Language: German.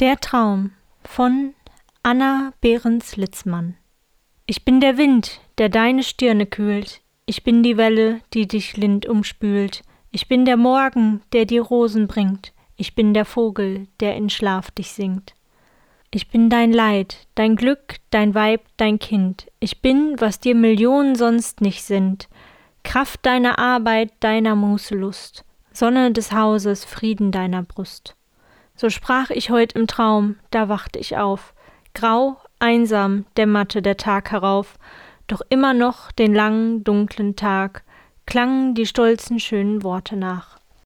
Der Traum von Anna Behrens-Litzmann. Ich bin der Wind, der deine Stirne kühlt, ich bin die Welle, die dich lind umspült, ich bin der Morgen, der dir Rosen bringt, ich bin der Vogel, der in Schlaf dich singt. Ich bin dein Leid, dein Glück, dein Weib, dein Kind, ich bin, was dir Millionen sonst nicht sind, Kraft deiner Arbeit, deiner Muße Lust, Sonne des Hauses, Frieden deiner Brust. So sprach ich heut im Traum, da wachte ich auf. Grau, einsam dämmerte der Tag herauf, doch immer noch den langen, dunklen Tag klangen die stolzen, schönen Worte nach.